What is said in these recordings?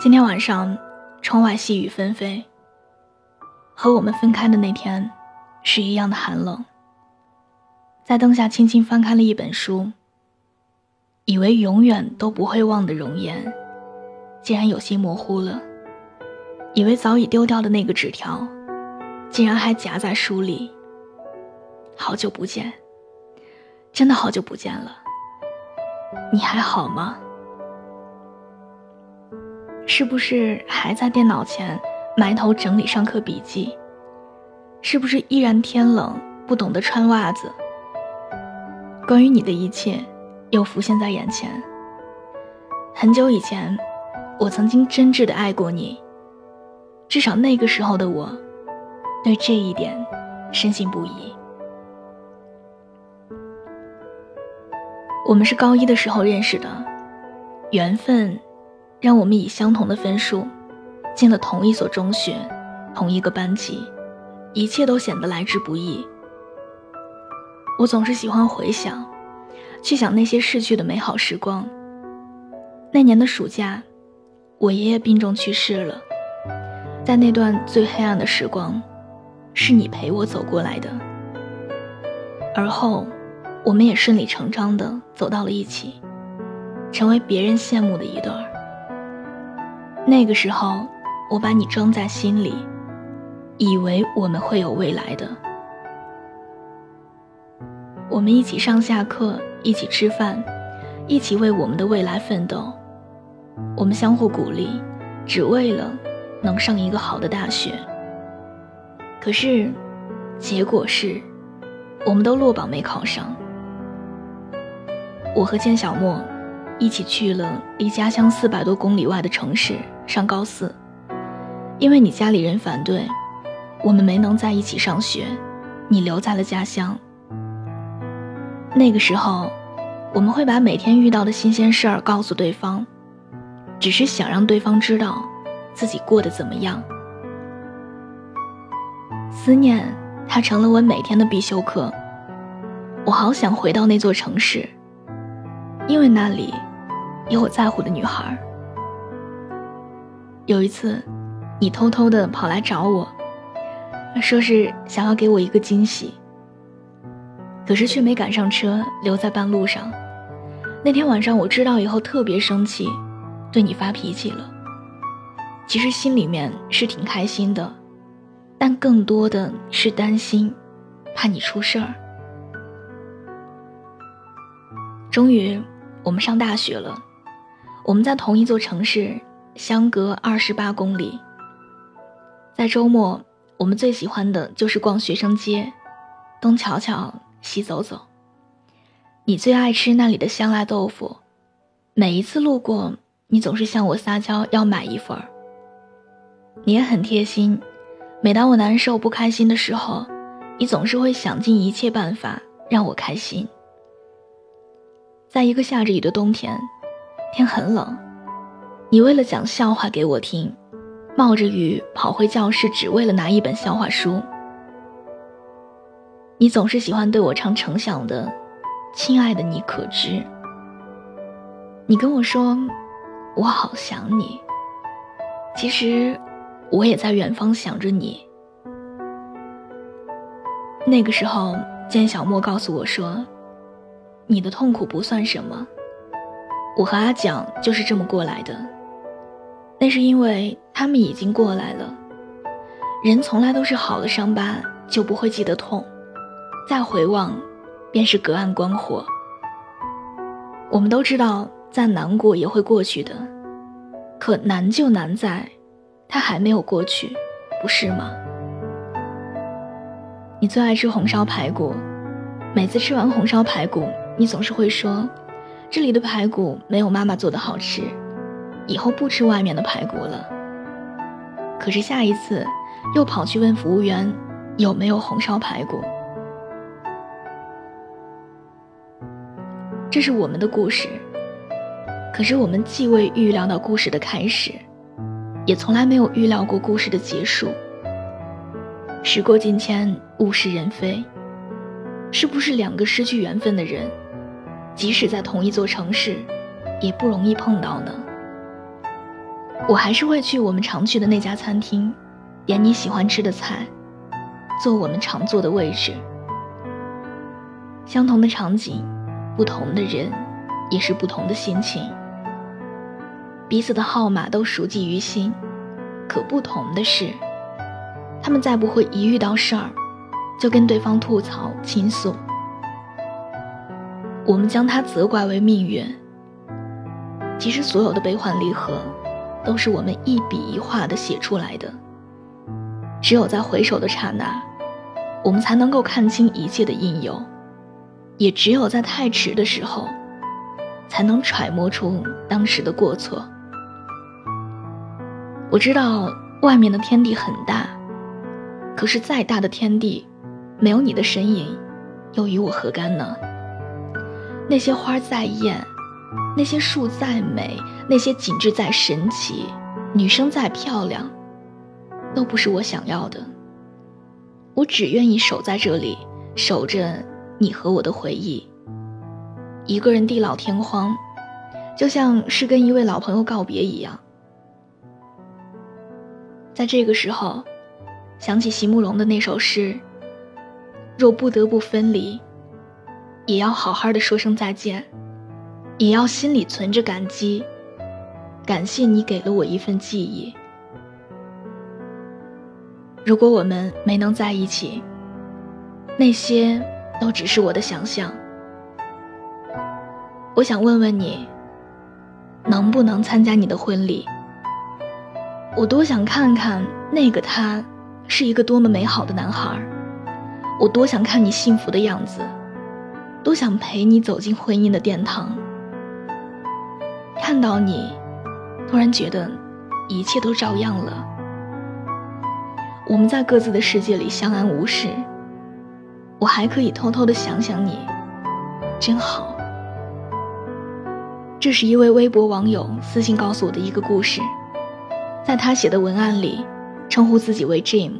今天晚上，窗外细雨纷飞。和我们分开的那天，是一样的寒冷。在灯下轻轻翻开了一本书，以为永远都不会忘的容颜，竟然有些模糊了。以为早已丢掉的那个纸条，竟然还夹在书里。好久不见，真的好久不见了。你还好吗？是不是还在电脑前埋头整理上课笔记？是不是依然天冷不懂得穿袜子？关于你的一切又浮现在眼前。很久以前，我曾经真挚的爱过你，至少那个时候的我，对这一点深信不疑。我们是高一的时候认识的，缘分。让我们以相同的分数进了同一所中学，同一个班级，一切都显得来之不易。我总是喜欢回想，去想那些逝去的美好时光。那年的暑假，我爷爷病重去世了，在那段最黑暗的时光，是你陪我走过来的。而后，我们也顺理成章的走到了一起，成为别人羡慕的一对儿。那个时候，我把你装在心里，以为我们会有未来的。我们一起上下课，一起吃饭，一起为我们的未来奋斗。我们相互鼓励，只为了能上一个好的大学。可是，结果是，我们都落榜没考上。我和建小莫。一起去了离家乡四百多公里外的城市上高四，因为你家里人反对，我们没能在一起上学，你留在了家乡。那个时候，我们会把每天遇到的新鲜事儿告诉对方，只是想让对方知道自己过得怎么样。思念，它成了我每天的必修课。我好想回到那座城市，因为那里。有我在乎的女孩。有一次，你偷偷的跑来找我，说是想要给我一个惊喜，可是却没赶上车，留在半路上。那天晚上我知道以后特别生气，对你发脾气了。其实心里面是挺开心的，但更多的是担心，怕你出事儿。终于，我们上大学了。我们在同一座城市，相隔二十八公里。在周末，我们最喜欢的就是逛学生街，东瞧瞧，西走走。你最爱吃那里的香辣豆腐，每一次路过，你总是向我撒娇要买一份儿。你也很贴心，每当我难受不开心的时候，你总是会想尽一切办法让我开心。在一个下着雨的冬天。天很冷，你为了讲笑话给我听，冒着雨跑回教室，只为了拿一本笑话书。你总是喜欢对我唱程响的《亲爱的你可知》。你跟我说，我好想你。其实，我也在远方想着你。那个时候，见小莫告诉我说，你的痛苦不算什么。我和阿蒋就是这么过来的，那是因为他们已经过来了。人从来都是好了伤疤就不会记得痛，再回望，便是隔岸观火。我们都知道再难过也会过去的，可难就难在，它还没有过去，不是吗？你最爱吃红烧排骨，每次吃完红烧排骨，你总是会说。这里的排骨没有妈妈做的好吃，以后不吃外面的排骨了。可是下一次，又跑去问服务员有没有红烧排骨。这是我们的故事，可是我们既未预料到故事的开始，也从来没有预料过故事的结束。时过境迁，物是人非，是不是两个失去缘分的人？即使在同一座城市，也不容易碰到呢。我还是会去我们常去的那家餐厅，点你喜欢吃的菜，坐我们常坐的位置。相同的场景，不同的人，也是不同的心情。彼此的号码都熟记于心，可不同的是，他们再不会一遇到事儿，就跟对方吐槽倾诉。我们将它责怪为命运。其实所有的悲欢离合，都是我们一笔一画的写出来的。只有在回首的刹那，我们才能够看清一切的应有；也只有在太迟的时候，才能揣摩出当时的过错。我知道外面的天地很大，可是再大的天地，没有你的身影，又与我何干呢？那些花再艳，那些树再美，那些景致再神奇，女生再漂亮，都不是我想要的。我只愿意守在这里，守着你和我的回忆。一个人地老天荒，就像是跟一位老朋友告别一样。在这个时候，想起席慕容的那首诗：“若不得不分离，也要好好的说声再见，也要心里存着感激，感谢你给了我一份记忆。如果我们没能在一起，那些都只是我的想象。我想问问你，能不能参加你的婚礼？”我多想看看那个他，是一个多么美好的男孩我多想看你幸福的样子，多想陪你走进婚姻的殿堂。看到你，突然觉得一切都照样了。我们在各自的世界里相安无事，我还可以偷偷的想想你，真好。这是一位微博网友私信告诉我的一个故事。在他写的文案里，称呼自己为 Jim。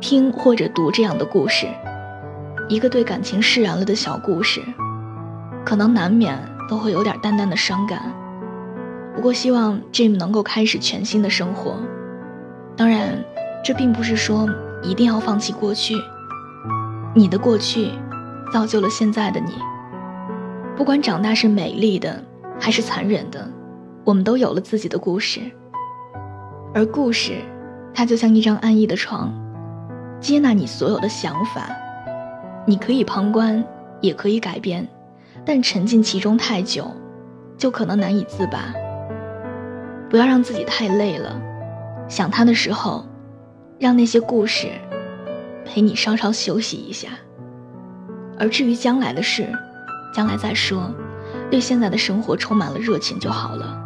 听或者读这样的故事，一个对感情释然了的小故事，可能难免都会有点淡淡的伤感。不过，希望 Jim 能够开始全新的生活。当然，这并不是说一定要放弃过去。你的过去，造就了现在的你。不管长大是美丽的，还是残忍的，我们都有了自己的故事。而故事，它就像一张安逸的床，接纳你所有的想法。你可以旁观，也可以改变，但沉浸其中太久，就可能难以自拔。不要让自己太累了，想他的时候，让那些故事陪你稍稍休息一下。而至于将来的事，将来再说，对现在的生活充满了热情就好了。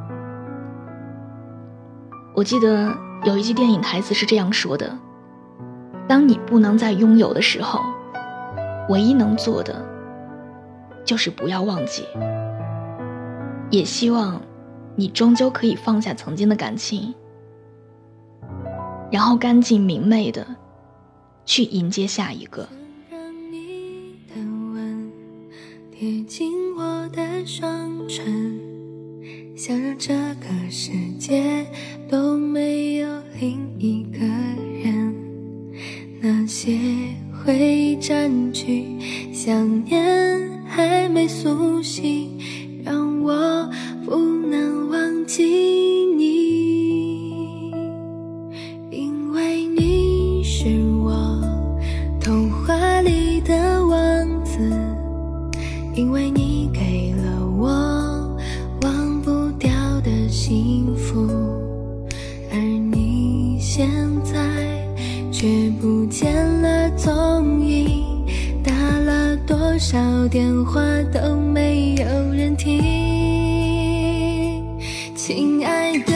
我记得有一句电影台词是这样说的：“当你不能再拥有的时候，唯一能做的，就是不要忘记。也希望你终究可以放下曾经的感情，然后干净明媚的去迎接下一个。”想让这个世界都没有另一个人，那些回忆占据，想念还没苏醒，让我少电话都没有人听，亲爱的，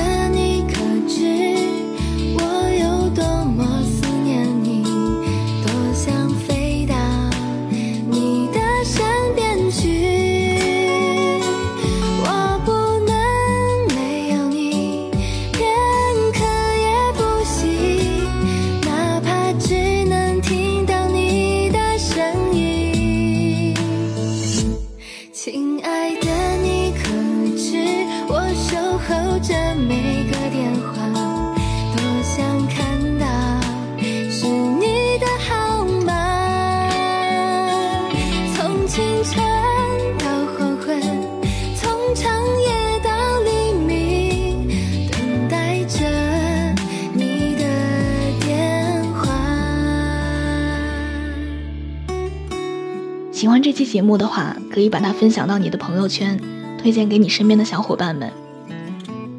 喜欢这期节目的话，可以把它分享到你的朋友圈，推荐给你身边的小伙伴们。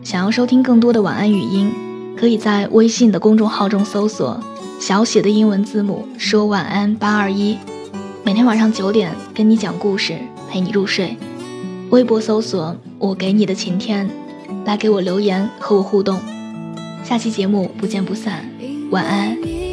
想要收听更多的晚安语音，可以在微信的公众号中搜索小写的英文字母说晚安八二一，每天晚上九点跟你讲故事，陪你入睡。微博搜索我给你的晴天，来给我留言和我互动。下期节目不见不散，晚安。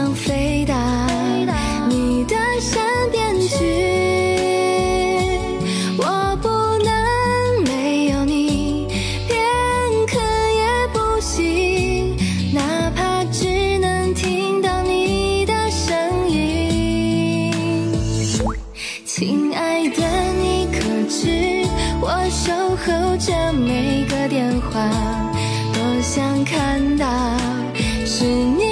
想飞到你的身边去。我不能没有你，片刻也不行，哪怕只能听到你的声音。亲爱的，你可知我守候着每个电话，多想看到是你。